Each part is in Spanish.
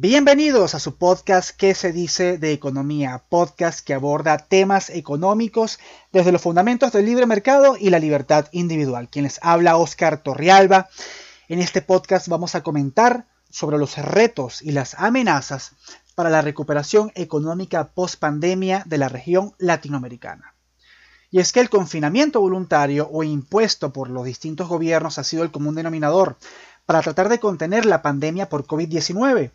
Bienvenidos a su podcast ¿Qué se dice de economía? Podcast que aborda temas económicos desde los fundamentos del libre mercado y la libertad individual. Quien les habla Oscar Torrialba. En este podcast vamos a comentar sobre los retos y las amenazas para la recuperación económica post pandemia de la región latinoamericana. Y es que el confinamiento voluntario o impuesto por los distintos gobiernos ha sido el común denominador para tratar de contener la pandemia por COVID-19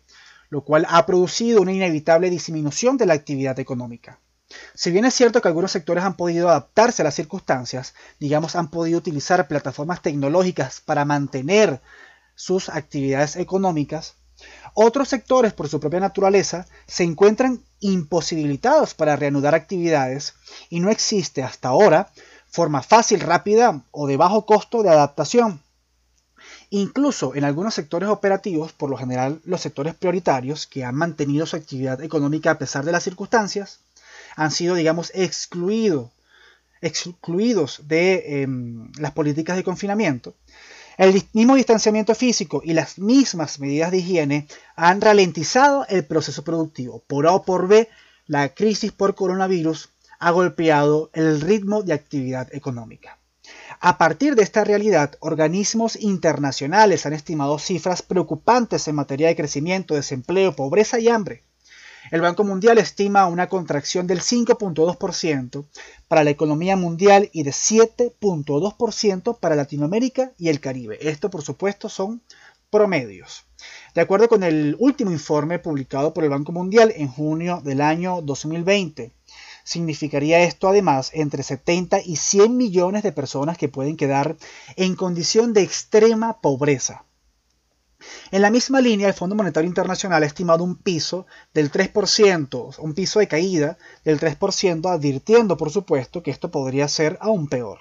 lo cual ha producido una inevitable disminución de la actividad económica. Si bien es cierto que algunos sectores han podido adaptarse a las circunstancias, digamos han podido utilizar plataformas tecnológicas para mantener sus actividades económicas, otros sectores por su propia naturaleza se encuentran imposibilitados para reanudar actividades y no existe hasta ahora forma fácil, rápida o de bajo costo de adaptación. Incluso en algunos sectores operativos, por lo general los sectores prioritarios que han mantenido su actividad económica a pesar de las circunstancias, han sido, digamos, excluidos de em, las políticas de confinamiento. El mismo distanciamiento físico y las mismas medidas de higiene han ralentizado el proceso productivo. Por A o por B, la crisis por coronavirus ha golpeado el ritmo de actividad económica. A partir de esta realidad, organismos internacionales han estimado cifras preocupantes en materia de crecimiento, desempleo, pobreza y hambre. El Banco Mundial estima una contracción del 5.2% para la economía mundial y de 7.2% para Latinoamérica y el Caribe. Esto, por supuesto, son promedios. De acuerdo con el último informe publicado por el Banco Mundial en junio del año 2020, Significaría esto además entre 70 y 100 millones de personas que pueden quedar en condición de extrema pobreza. En la misma línea, el Fondo Monetario Internacional ha estimado un piso del 3%, un piso de caída del 3%, advirtiendo, por supuesto, que esto podría ser aún peor.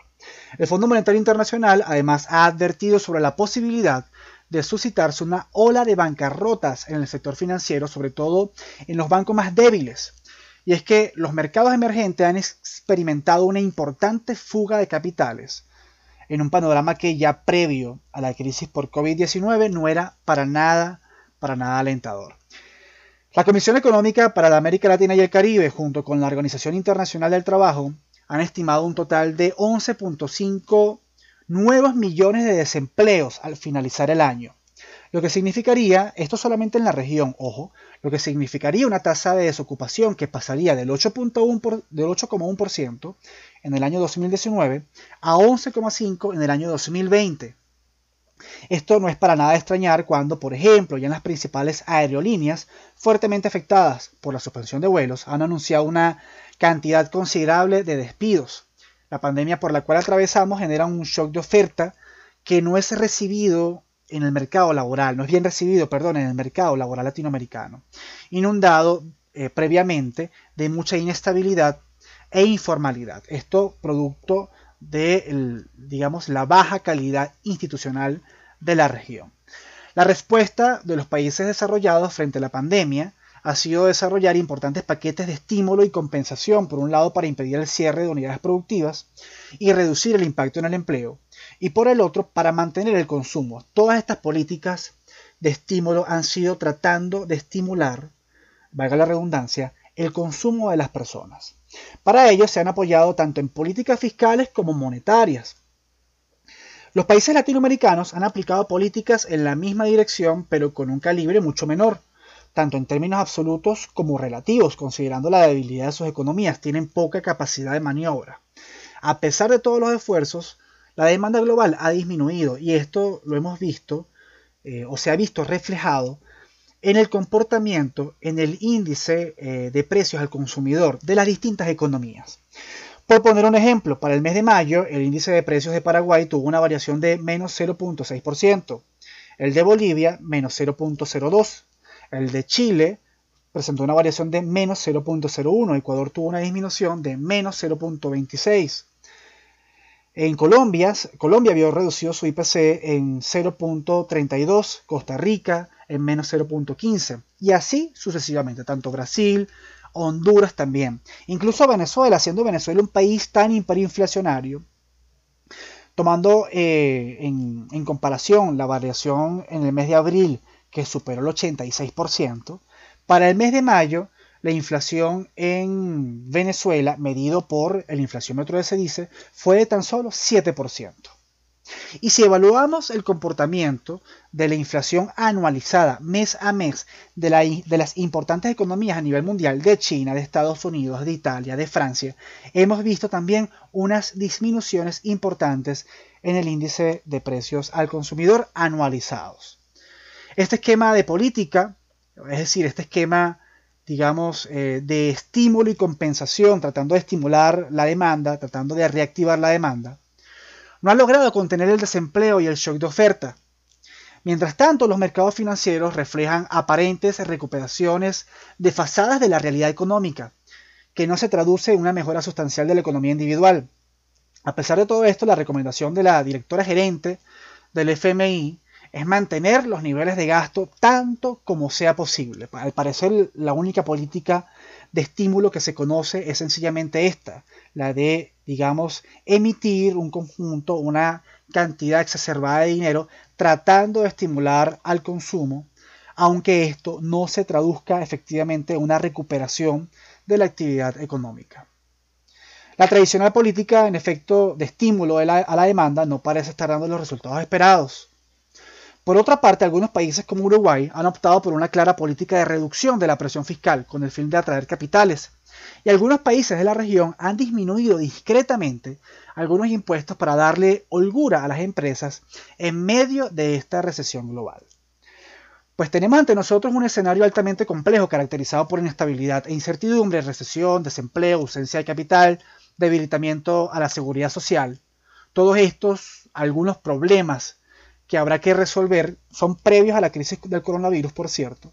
El Fondo Monetario Internacional además ha advertido sobre la posibilidad de suscitarse una ola de bancarrotas en el sector financiero, sobre todo en los bancos más débiles, y es que los mercados emergentes han experimentado una importante fuga de capitales en un panorama que ya previo a la crisis por COVID-19 no era para nada, para nada alentador. La Comisión Económica para la América Latina y el Caribe, junto con la Organización Internacional del Trabajo, han estimado un total de 11.5 nuevos millones de desempleos al finalizar el año. Lo que significaría, esto solamente en la región, ojo, lo que significaría una tasa de desocupación que pasaría del 8,1% en el año 2019 a 11,5% en el año 2020. Esto no es para nada extrañar cuando, por ejemplo, ya en las principales aerolíneas fuertemente afectadas por la suspensión de vuelos han anunciado una cantidad considerable de despidos. La pandemia por la cual atravesamos genera un shock de oferta que no es recibido en el mercado laboral, no es bien recibido, perdón, en el mercado laboral latinoamericano, inundado eh, previamente de mucha inestabilidad e informalidad. Esto producto de, digamos, la baja calidad institucional de la región. La respuesta de los países desarrollados frente a la pandemia ha sido desarrollar importantes paquetes de estímulo y compensación, por un lado para impedir el cierre de unidades productivas y reducir el impacto en el empleo, y por el otro para mantener el consumo. Todas estas políticas de estímulo han sido tratando de estimular, valga la redundancia, el consumo de las personas. Para ello se han apoyado tanto en políticas fiscales como monetarias. Los países latinoamericanos han aplicado políticas en la misma dirección, pero con un calibre mucho menor, tanto en términos absolutos como relativos, considerando la debilidad de sus economías, tienen poca capacidad de maniobra. A pesar de todos los esfuerzos, la demanda global ha disminuido y esto lo hemos visto eh, o se ha visto reflejado en el comportamiento, en el índice eh, de precios al consumidor de las distintas economías. Por poner un ejemplo, para el mes de mayo el índice de precios de Paraguay tuvo una variación de menos 0.6%, el de Bolivia menos 0.02%, el de Chile presentó una variación de menos 0.01%, Ecuador tuvo una disminución de menos 0.26%, en Colombia, Colombia vio reducido su IPC en 0.32, Costa Rica en menos 0.15 y así sucesivamente, tanto Brasil, Honduras también. Incluso Venezuela, siendo Venezuela un país tan hiperinflacionario, tomando eh, en, en comparación la variación en el mes de abril que superó el 86%. Para el mes de mayo, la inflación en Venezuela, medido por el inflaciómetro de dice, fue de tan solo 7%. Y si evaluamos el comportamiento de la inflación anualizada mes a mes de, las importantes economías a nivel mundial, de China, de Estados Unidos, de Italia, de Francia, hemos visto también unas disminuciones importantes en el índice de precios al consumidor anualizados. Este esquema de política, es decir, este esquema digamos, eh, de estímulo y compensación, tratando de estimular la demanda, tratando de reactivar la demanda, no ha logrado contener el desempleo y el shock de oferta. Mientras tanto, los mercados financieros reflejan aparentes recuperaciones desfasadas de la realidad económica, que no se traduce en una mejora sustancial de la economía individual. A pesar de todo esto, la recomendación de la directora gerente del FMI es mantener los niveles de gasto tanto como sea posible. Al parecer, la única política de estímulo que se conoce es sencillamente esta, la de, digamos, emitir un conjunto, una cantidad exacerbada de dinero, tratando de estimular al consumo, aunque esto no se traduzca efectivamente en una recuperación de la actividad económica. La tradicional política, en efecto, de estímulo a la demanda no parece estar dando los resultados esperados. Por otra parte, algunos países como Uruguay han optado por una clara política de reducción de la presión fiscal con el fin de atraer capitales. Y algunos países de la región han disminuido discretamente algunos impuestos para darle holgura a las empresas en medio de esta recesión global. Pues tenemos ante nosotros un escenario altamente complejo caracterizado por inestabilidad e incertidumbre, recesión, desempleo, ausencia de capital, debilitamiento a la seguridad social. Todos estos, algunos problemas que habrá que resolver, son previos a la crisis del coronavirus, por cierto,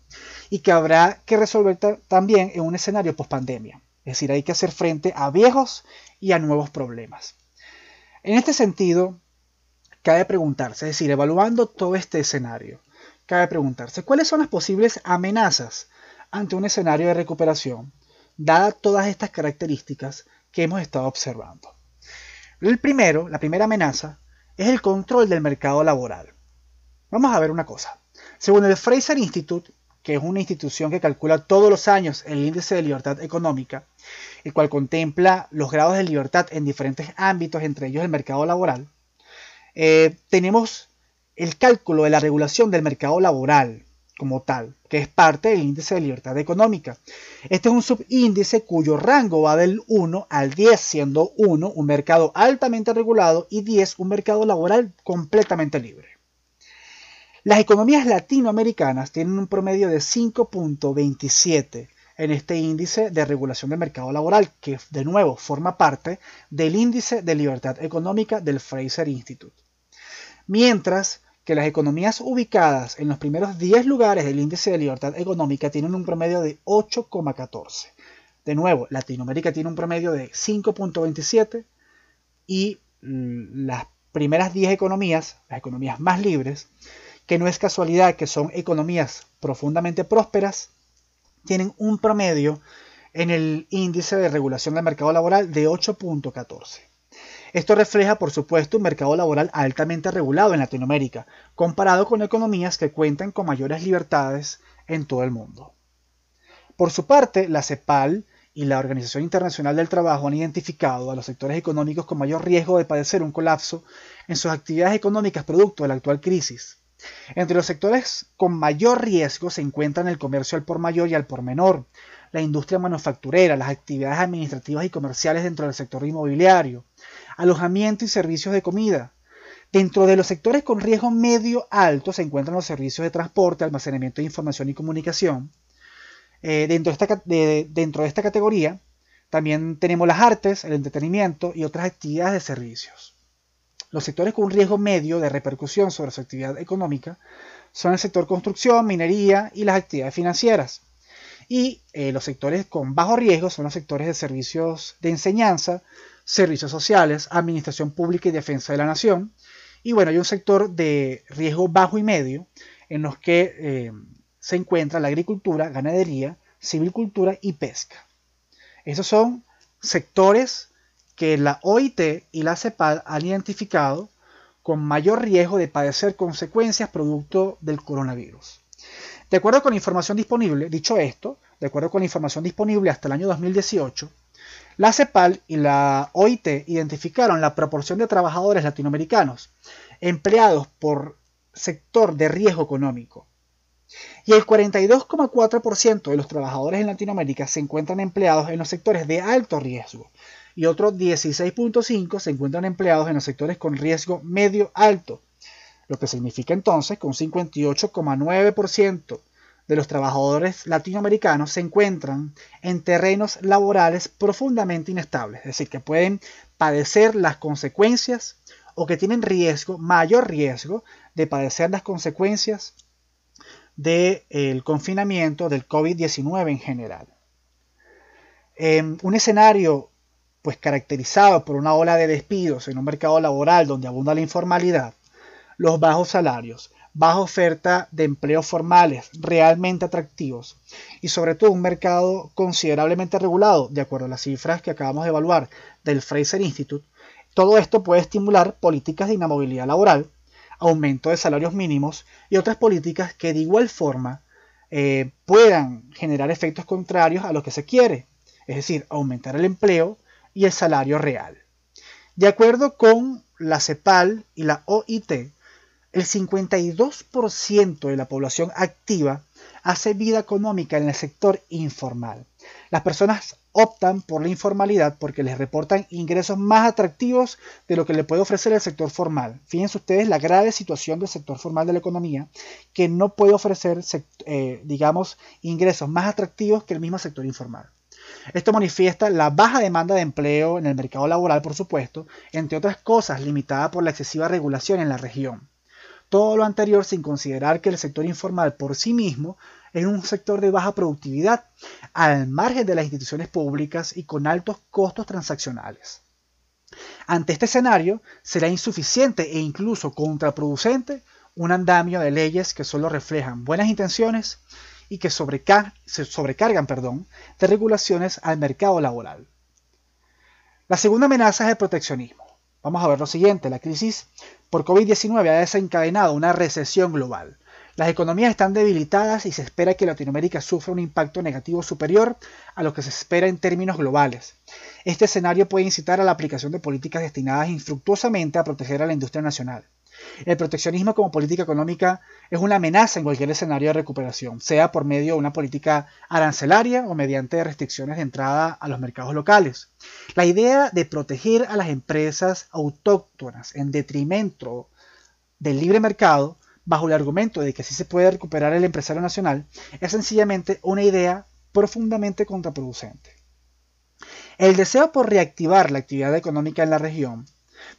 y que habrá que resolver también en un escenario post-pandemia. Es decir, hay que hacer frente a viejos y a nuevos problemas. En este sentido, cabe preguntarse, es decir, evaluando todo este escenario, cabe preguntarse cuáles son las posibles amenazas ante un escenario de recuperación, dadas todas estas características que hemos estado observando. El primero, la primera amenaza, es el control del mercado laboral. Vamos a ver una cosa. Según el Fraser Institute, que es una institución que calcula todos los años el índice de libertad económica, el cual contempla los grados de libertad en diferentes ámbitos, entre ellos el mercado laboral, eh, tenemos el cálculo de la regulación del mercado laboral como tal, que es parte del índice de libertad económica. Este es un subíndice cuyo rango va del 1 al 10, siendo 1 un mercado altamente regulado y 10 un mercado laboral completamente libre. Las economías latinoamericanas tienen un promedio de 5.27 en este índice de regulación del mercado laboral, que de nuevo forma parte del índice de libertad económica del Fraser Institute. Mientras que las economías ubicadas en los primeros 10 lugares del índice de libertad económica tienen un promedio de 8,14. De nuevo, Latinoamérica tiene un promedio de 5,27 y mm, las primeras 10 economías, las economías más libres, que no es casualidad que son economías profundamente prósperas, tienen un promedio en el índice de regulación del mercado laboral de 8.14. Esto refleja, por supuesto, un mercado laboral altamente regulado en Latinoamérica, comparado con economías que cuentan con mayores libertades en todo el mundo. Por su parte, la CEPAL y la Organización Internacional del Trabajo han identificado a los sectores económicos con mayor riesgo de padecer un colapso en sus actividades económicas producto de la actual crisis. Entre los sectores con mayor riesgo se encuentran el comercio al por mayor y al por menor, la industria manufacturera, las actividades administrativas y comerciales dentro del sector inmobiliario, alojamiento y servicios de comida. Dentro de los sectores con riesgo medio alto se encuentran los servicios de transporte, almacenamiento de información y comunicación. Eh, dentro, de esta, categoría también tenemos las artes, el entretenimiento y otras actividades de servicios. Los sectores con riesgo medio de repercusión sobre su actividad económica son el sector construcción, minería y las actividades financieras. Y eh, los sectores con bajo riesgo son los sectores de servicios de enseñanza, servicios sociales, administración pública y defensa de la nación. Y bueno, hay un sector de riesgo bajo y medio en los que eh, se encuentra la agricultura, ganadería, civilcultura y pesca. Esos son sectores que la OIT y la CEPAL han identificado con mayor riesgo de padecer consecuencias producto del coronavirus. De acuerdo con la información disponible, dicho esto, de acuerdo con la información disponible hasta el año 2018, la CEPAL y la OIT identificaron la proporción de trabajadores latinoamericanos empleados por sector de riesgo económico. Y el 42,4% de los trabajadores en Latinoamérica se encuentran empleados en los sectores de alto riesgo y otros 16.5% se encuentran empleados en los sectores con riesgo medio alto, lo que significa entonces que un 58,9% de los trabajadores latinoamericanos se encuentran en terrenos laborales profundamente inestables, es decir, que pueden padecer las consecuencias o que tienen riesgo, mayor riesgo de padecer las consecuencias del confinamiento del COVID-19 en general. En un escenario pues caracterizado por una ola de despidos en un mercado laboral donde abunda la informalidad, los bajos salarios, baja oferta de empleos formales realmente atractivos y sobre todo un mercado considerablemente regulado, de acuerdo a las cifras que acabamos de evaluar del Fraser Institute, todo esto puede estimular políticas de inamovilidad laboral, aumento de salarios mínimos y otras políticas que de igual forma eh, puedan generar efectos contrarios a lo que se quiere, es decir, aumentar el empleo y el salario real. De acuerdo con la CEPAL y la OIT, el 52% de la población activa hace vida económica en el sector informal. Las personas optan por la informalidad porque les reportan ingresos más atractivos de lo que le puede ofrecer el sector formal. Fíjense ustedes la grave situación del sector formal de la economía que no puede ofrecer, eh, digamos, ingresos más atractivos que el mismo sector informal. Esto manifiesta la baja demanda de empleo en el mercado laboral, por supuesto, entre otras cosas limitada por la excesiva regulación en la región. Todo lo anterior sin considerar que el sector informal por sí mismo es un sector de baja productividad, al margen de las instituciones públicas y con altos costos transaccionales. Ante este escenario, será insuficiente e incluso contraproducente un andamio de leyes que solo reflejan buenas intenciones y que se sobrecargan perdón, de regulaciones al mercado laboral. La segunda amenaza es el proteccionismo. Vamos a ver lo siguiente, la crisis por COVID-19 ha desencadenado una recesión global. Las economías están debilitadas y se espera que Latinoamérica sufra un impacto negativo superior a lo que se espera en términos globales. Este escenario puede incitar a la aplicación de políticas destinadas infructuosamente a proteger a la industria nacional. El proteccionismo como política económica es una amenaza en cualquier escenario de recuperación, sea por medio de una política arancelaria o mediante restricciones de entrada a los mercados locales. La idea de proteger a las empresas autóctonas en detrimento del libre mercado, bajo el argumento de que así se puede recuperar el empresario nacional, es sencillamente una idea profundamente contraproducente. El deseo por reactivar la actividad económica en la región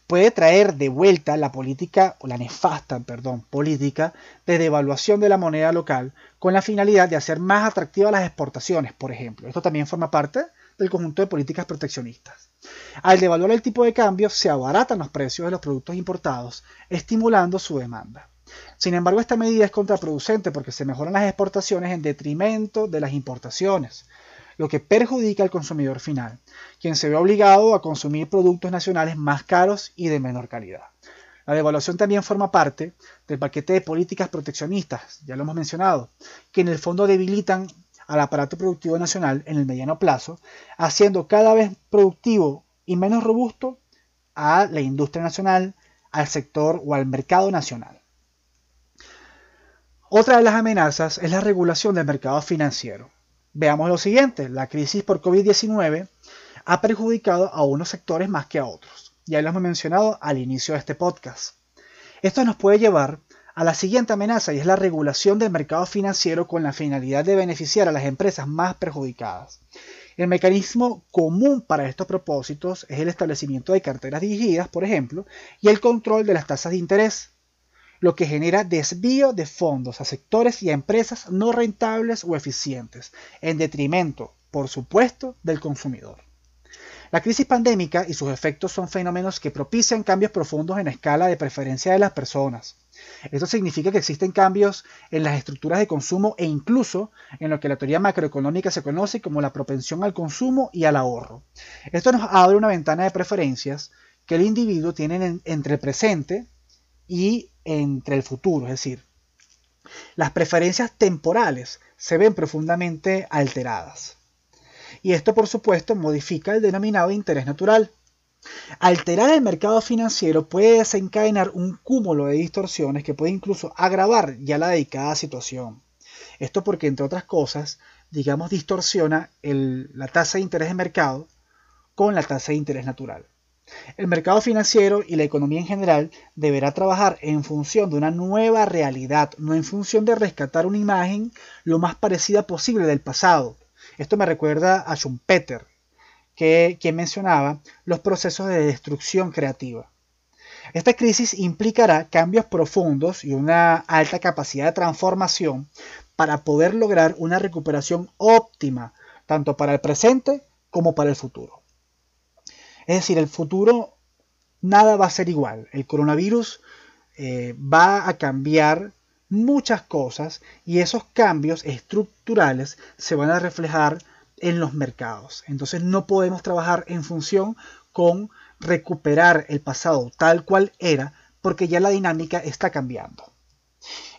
puede traer de vuelta la política, o la nefasta, perdón, política de devaluación de la moneda local con la finalidad de hacer más atractivas las exportaciones, por ejemplo. Esto también forma parte del conjunto de políticas proteccionistas. Al devaluar el tipo de cambio, se abaratan los precios de los productos importados, estimulando su demanda. Sin embargo, esta medida es contraproducente porque se mejoran las exportaciones en detrimento de las importaciones, lo que perjudica al consumidor final, quien se ve obligado a consumir productos nacionales más caros y de menor calidad. La devaluación también forma parte del paquete de políticas proteccionistas, ya lo hemos mencionado, que en el fondo debilitan al aparato productivo nacional en el mediano plazo, haciendo cada vez productivo y menos robusto a la industria nacional, al sector o al mercado nacional. Otra de las amenazas es la regulación del mercado financiero. Veamos lo siguiente, la crisis por COVID-19 ha perjudicado a unos sectores más que a otros. Ya lo hemos mencionado al inicio de este podcast. Esto nos puede llevar a la siguiente amenaza y es la regulación del mercado financiero con la finalidad de beneficiar a las empresas más perjudicadas. El mecanismo común para estos propósitos es el establecimiento de carteras dirigidas, por ejemplo, y el control de las tasas de interés, lo que genera desvío de fondos a sectores y a empresas no rentables o eficientes, en detrimento, por supuesto, del consumidor. La crisis pandémica y sus efectos son fenómenos que propician cambios profundos en la escala de preferencia de las personas. Esto significa que existen cambios en las estructuras de consumo e incluso en lo que la teoría macroeconómica se conoce como la propensión al consumo y al ahorro. Esto nos abre una ventana de preferencias que el individuo tiene entre el presente y entre el futuro, es decir, las preferencias temporales se ven profundamente alteradas. Y esto, por supuesto, modifica el denominado interés natural. Alterar el mercado financiero puede desencadenar un cúmulo de distorsiones que puede incluso agravar ya la dedicada situación. Esto porque, entre otras cosas, digamos, distorsiona la tasa de interés de mercado con la tasa de interés natural. El mercado financiero y la economía en general deberá trabajar en función de una nueva realidad, no en función de rescatar una imagen lo más parecida posible del pasado. Esto me recuerda a Schumpeter, que, quien mencionaba los procesos de destrucción creativa. Esta crisis implicará cambios profundos y una alta capacidad de transformación para poder lograr una recuperación óptima, tanto para el presente como para el futuro. Es decir, el futuro nada va a ser igual. El coronavirus eh, va a cambiar muchas cosas y esos cambios estructurales se van a reflejar en los mercados. Entonces no podemos trabajar en función con recuperar el pasado tal cual era porque ya la dinámica está cambiando.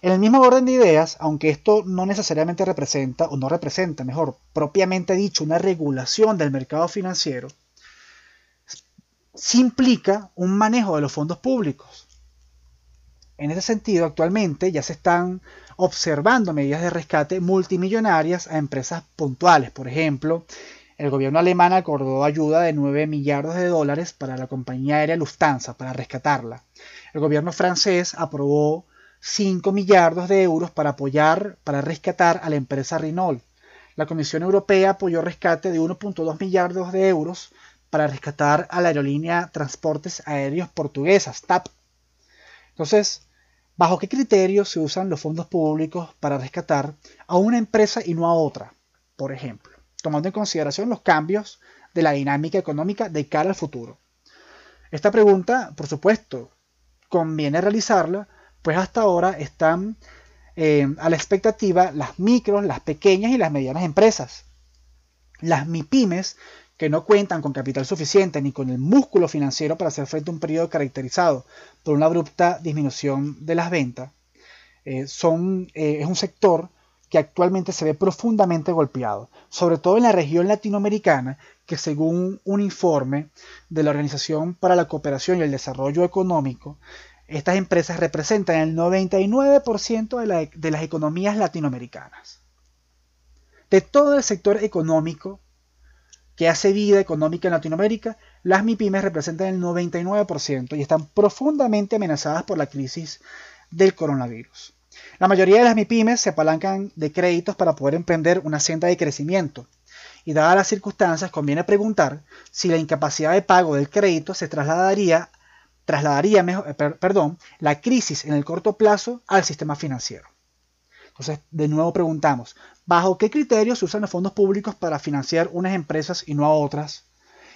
En el mismo orden de ideas, aunque esto no necesariamente representa, o no representa, mejor, propiamente dicho, una regulación del mercado financiero, sí implica un manejo de los fondos públicos. En ese sentido, actualmente ya se están observando medidas de rescate multimillonarias a empresas puntuales. Por ejemplo, el gobierno alemán acordó ayuda de 9 millardos de dólares para la compañía aérea Lufthansa para rescatarla. El gobierno francés aprobó 5 millardos de euros para apoyar, para rescatar a la empresa Renault. La Comisión Europea apoyó rescate de 1.2 millardos de euros para rescatar a la aerolínea Transportes Aéreos Portuguesa, TAP. Entonces, ¿bajo qué criterios se usan los fondos públicos para rescatar a una empresa y no a otra? Por ejemplo, tomando en consideración los cambios de la dinámica económica de cara al futuro. Esta pregunta, por supuesto, conviene realizarla, pues hasta ahora están eh, a la expectativa las micros, las pequeñas y las medianas empresas. Las MIPIMES que no cuentan con capital suficiente ni con el músculo financiero para hacer frente a un periodo caracterizado por una abrupta disminución de las ventas, eh, son, eh, es un sector que actualmente se ve profundamente golpeado, sobre todo en la región latinoamericana, que según un informe de la Organización para la Cooperación y el Desarrollo Económico, estas empresas representan el 99% de, de las economías latinoamericanas. De todo el sector económico, que hace vida económica en Latinoamérica, las MIPIMES representan el 99% y están profundamente amenazadas por la crisis del coronavirus. La mayoría de las MIPIMES se apalancan de créditos para poder emprender una senda de crecimiento. Y dadas las circunstancias, conviene preguntar si la incapacidad de pago del crédito se trasladaría, trasladaría mejor, eh, perdón, la crisis en el corto plazo al sistema financiero. Entonces, de nuevo preguntamos, ¿bajo qué criterios se usan los fondos públicos para financiar unas empresas y no a otras?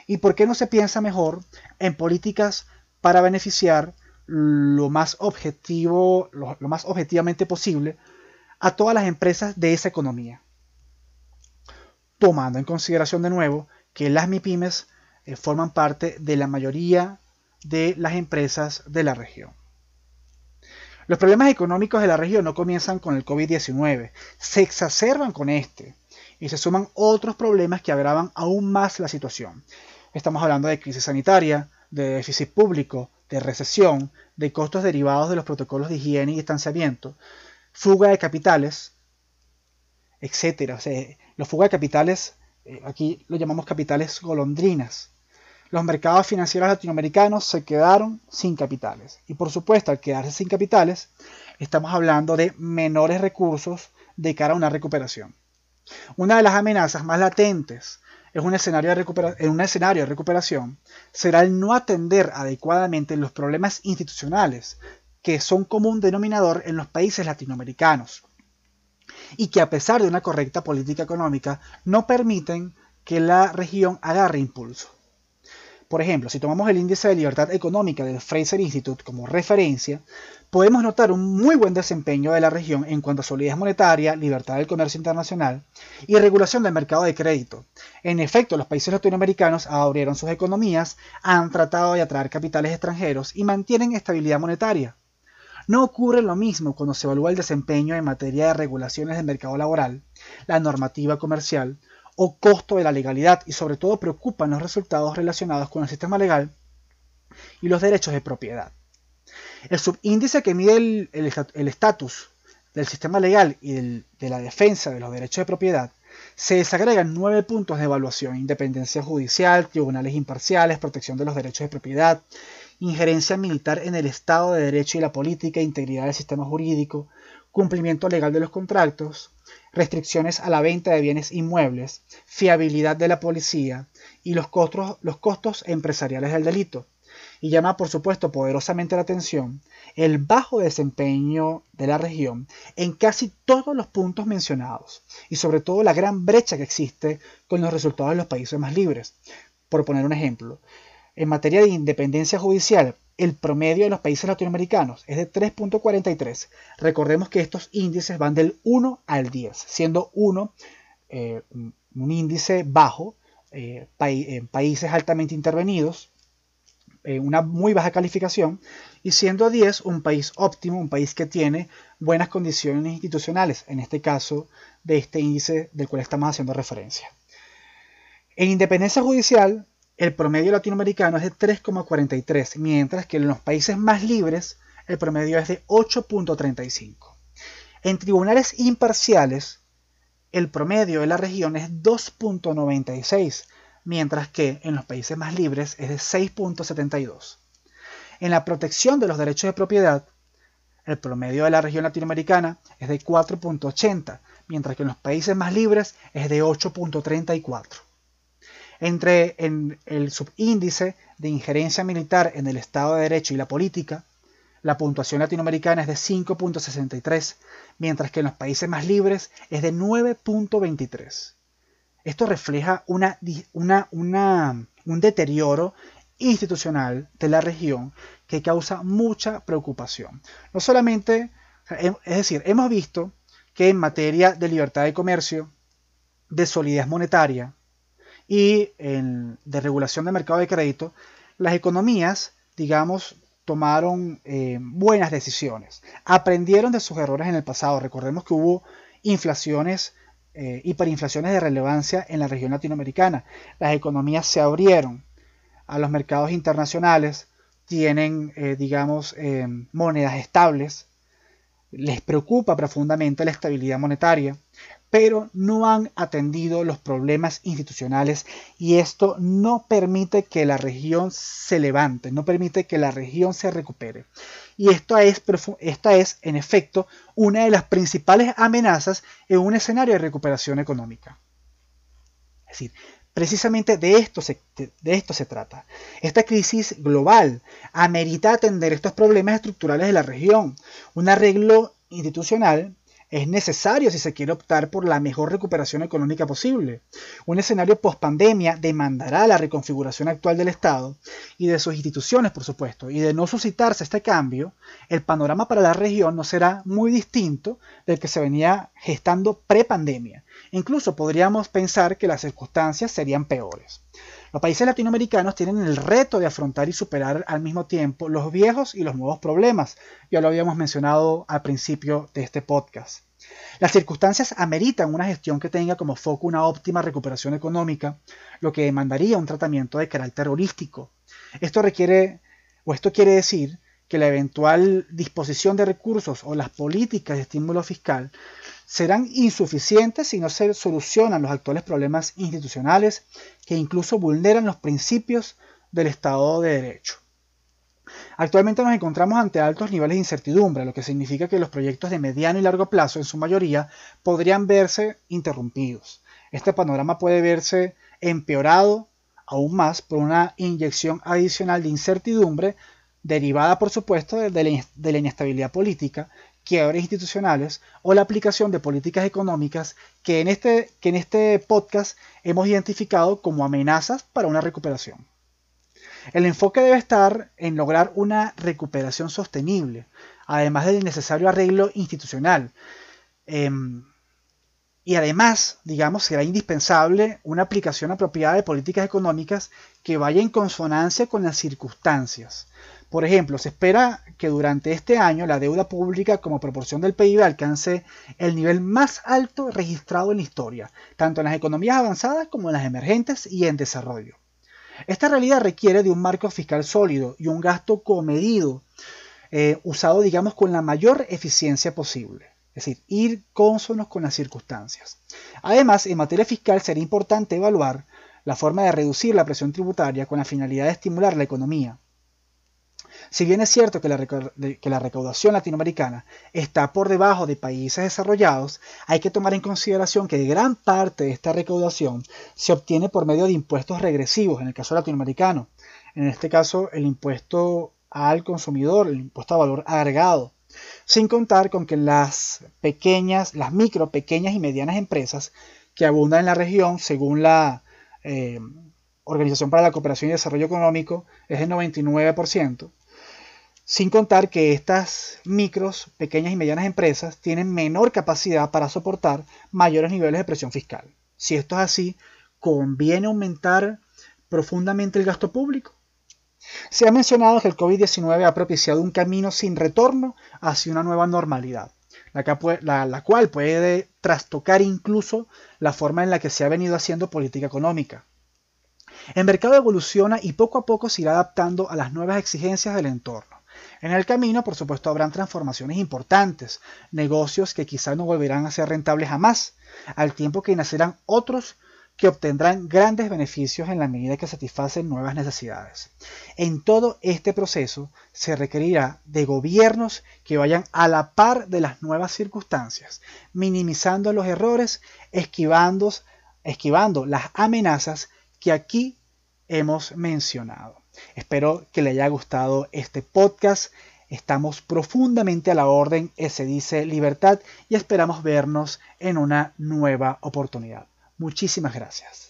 ¿Y por qué no se piensa mejor en políticas para beneficiar lo más objetivo, lo, más objetivamente posible a todas las empresas de esa economía? Tomando en consideración de nuevo que las MIPIMES eh, forman parte de la mayoría de las empresas de la región. Los problemas económicos de la región no comienzan con el COVID-19, se exacerban con este y se suman otros problemas que agravan aún más la situación. Estamos hablando de crisis sanitaria, de déficit público, de recesión, de costos derivados de los protocolos de higiene y distanciamiento, fuga de capitales, etc. O sea, los fuga de capitales, eh, aquí lo llamamos capitales golondrinas los mercados financieros latinoamericanos se quedaron sin capitales. Y por supuesto, al quedarse sin capitales, estamos hablando de menores recursos de cara a una recuperación. Una de las amenazas más latentes en un escenario de, en un escenario de recuperación será el no atender adecuadamente los problemas institucionales que son común denominador en los países latinoamericanos y que a pesar de una correcta política económica no permiten que la región agarre impulso. Por ejemplo, si tomamos el índice de libertad económica del Fraser Institute como referencia, podemos notar un muy buen desempeño de la región en cuanto a solidez monetaria, libertad del comercio internacional y regulación del mercado de crédito. En efecto, los países latinoamericanos abrieron sus economías, han tratado de atraer capitales extranjeros y mantienen estabilidad monetaria. No ocurre lo mismo cuando se evalúa el desempeño en materia de regulaciones del mercado laboral, la normativa comercial o costo de la legalidad y sobre todo preocupan los resultados relacionados con el sistema legal y los derechos de propiedad. El subíndice que mide el estatus del sistema legal y de la defensa de los derechos de propiedad se desagregan nueve puntos de evaluación, independencia judicial, tribunales imparciales, protección de los derechos de propiedad, injerencia militar en el Estado de Derecho y la política, integridad del sistema jurídico, cumplimiento legal de los contratos, restricciones a la venta de bienes inmuebles, fiabilidad de la policía y los costos, empresariales del delito. Y llama por supuesto poderosamente la atención el bajo desempeño de la región en casi todos los puntos mencionados y sobre todo la gran brecha que existe con los resultados de los países más libres. Por poner un ejemplo, en materia de independencia judicial, el promedio de los países latinoamericanos es de 3.43. Recordemos que estos índices van del 1 al 10, siendo 1 eh, un índice bajo eh, en países altamente intervenidos, eh, una muy baja calificación, y siendo 10 un país óptimo, un país que tiene buenas condiciones institucionales, en este caso de este índice del cual estamos haciendo referencia. En independencia judicial, el promedio latinoamericano es de 3,43, mientras que en los países más libres el promedio es de 8,35. En tribunales imparciales, el promedio de la región es 2,96, mientras que en los países más libres es de 6,72. En la protección de los derechos de propiedad, el promedio de la región latinoamericana es de 4,80, mientras que en los países más libres es de 8,34 entre en el subíndice de injerencia militar en el Estado de Derecho y la política, la puntuación latinoamericana es de 5.63, mientras que en los países más libres es de 9.23. Esto refleja una, un deterioro institucional de la región que causa mucha preocupación. No solamente, es decir, hemos visto que en materia de libertad de comercio, de solidez monetaria, y de regulación del mercado de crédito, las economías, digamos, tomaron eh, buenas decisiones, aprendieron de sus errores en el pasado. Recordemos que hubo inflaciones, eh, hiperinflaciones de relevancia en la región latinoamericana. Las economías se abrieron a los mercados internacionales, tienen, eh, digamos, monedas estables, les preocupa profundamente la estabilidad monetaria, pero no han atendido los problemas institucionales y esto no permite que la región se levante, no permite que la región se recupere. Y esto es, esta es, en efecto, una de las principales amenazas en un escenario de recuperación económica. Es decir, precisamente de esto se, de esto se trata. Esta crisis global amerita atender estos problemas estructurales de la región. Un arreglo institucional es necesario si se quiere optar por la mejor recuperación económica posible. Un escenario post-pandemia demandará la reconfiguración actual del Estado y de sus instituciones, por supuesto, y de no suscitarse este cambio, el panorama para la región no será muy distinto del que se venía gestando pre-pandemia. Incluso podríamos pensar que las circunstancias serían peores. Los países latinoamericanos tienen el reto de afrontar y superar al mismo tiempo los viejos y los nuevos problemas. Ya lo habíamos mencionado al principio de este podcast. Las circunstancias ameritan una gestión que tenga como foco una óptima recuperación económica, lo que demandaría un tratamiento de carácter holístico. Esto requiere, o esto quiere decir, que la eventual disposición de recursos o las políticas de estímulo fiscal serán insuficientes si no se solucionan los actuales problemas institucionales que incluso vulneran los principios del Estado de Derecho. Actualmente nos encontramos ante altos niveles de incertidumbre, lo que significa que los proyectos de mediano y largo plazo, en su mayoría, podrían verse interrumpidos. Este panorama puede verse empeorado aún más por una inyección adicional de incertidumbre derivada, por supuesto, de la inestabilidad política quiebres institucionales o la aplicación de políticas económicas que en, este, que en este podcast hemos identificado como amenazas para una recuperación. El enfoque debe estar en lograr una recuperación sostenible, además del necesario arreglo institucional. Em, y además, digamos, será indispensable una aplicación apropiada de políticas económicas que vaya en consonancia con las circunstancias, Por ejemplo, se espera que durante este año la deuda pública como proporción del PIB alcance el nivel más alto registrado en la historia, tanto en las economías avanzadas como en las emergentes y en desarrollo. Esta realidad requiere de un marco fiscal sólido y un gasto comedido, eh, usado, digamos, con la mayor eficiencia posible. Es decir, ir cónsonos con las circunstancias. Además, en materia fiscal sería importante evaluar la forma de reducir la presión tributaria con la finalidad de estimular la economía. Si bien es cierto que la, recaudación latinoamericana está por debajo de países desarrollados, hay que tomar en consideración que gran parte de esta recaudación se obtiene por medio de impuestos regresivos, en el caso latinoamericano. En este caso, el impuesto al consumidor, el impuesto a valor agregado. Sin contar con que las pequeñas, las micro, pequeñas y medianas empresas que abundan en la región, según la eh, Organización para la Cooperación y Desarrollo Económico, es el 99%, sin contar que estas micros, pequeñas y medianas empresas tienen menor capacidad para soportar mayores niveles de presión fiscal. Si esto es así, ¿conviene aumentar profundamente el gasto público? Se ha mencionado que el COVID-19 ha propiciado un camino sin retorno hacia una nueva normalidad, la, cual puede trastocar incluso la forma en la que se ha venido haciendo política económica. El mercado evoluciona y poco a poco se irá adaptando a las nuevas exigencias del entorno. En el camino, por supuesto, habrán transformaciones importantes, negocios que quizá no volverán a ser rentables jamás, al tiempo que nacerán otros que obtendrán grandes beneficios en la medida que satisfacen nuevas necesidades. En todo este proceso se requerirá de gobiernos que vayan a la par de las nuevas circunstancias, minimizando los errores, esquivando, esquivando las amenazas que aquí hemos mencionado. Espero que le haya gustado este podcast. Estamos profundamente a la orden, se dice libertad, y esperamos vernos en una nueva oportunidad. Muchísimas gracias.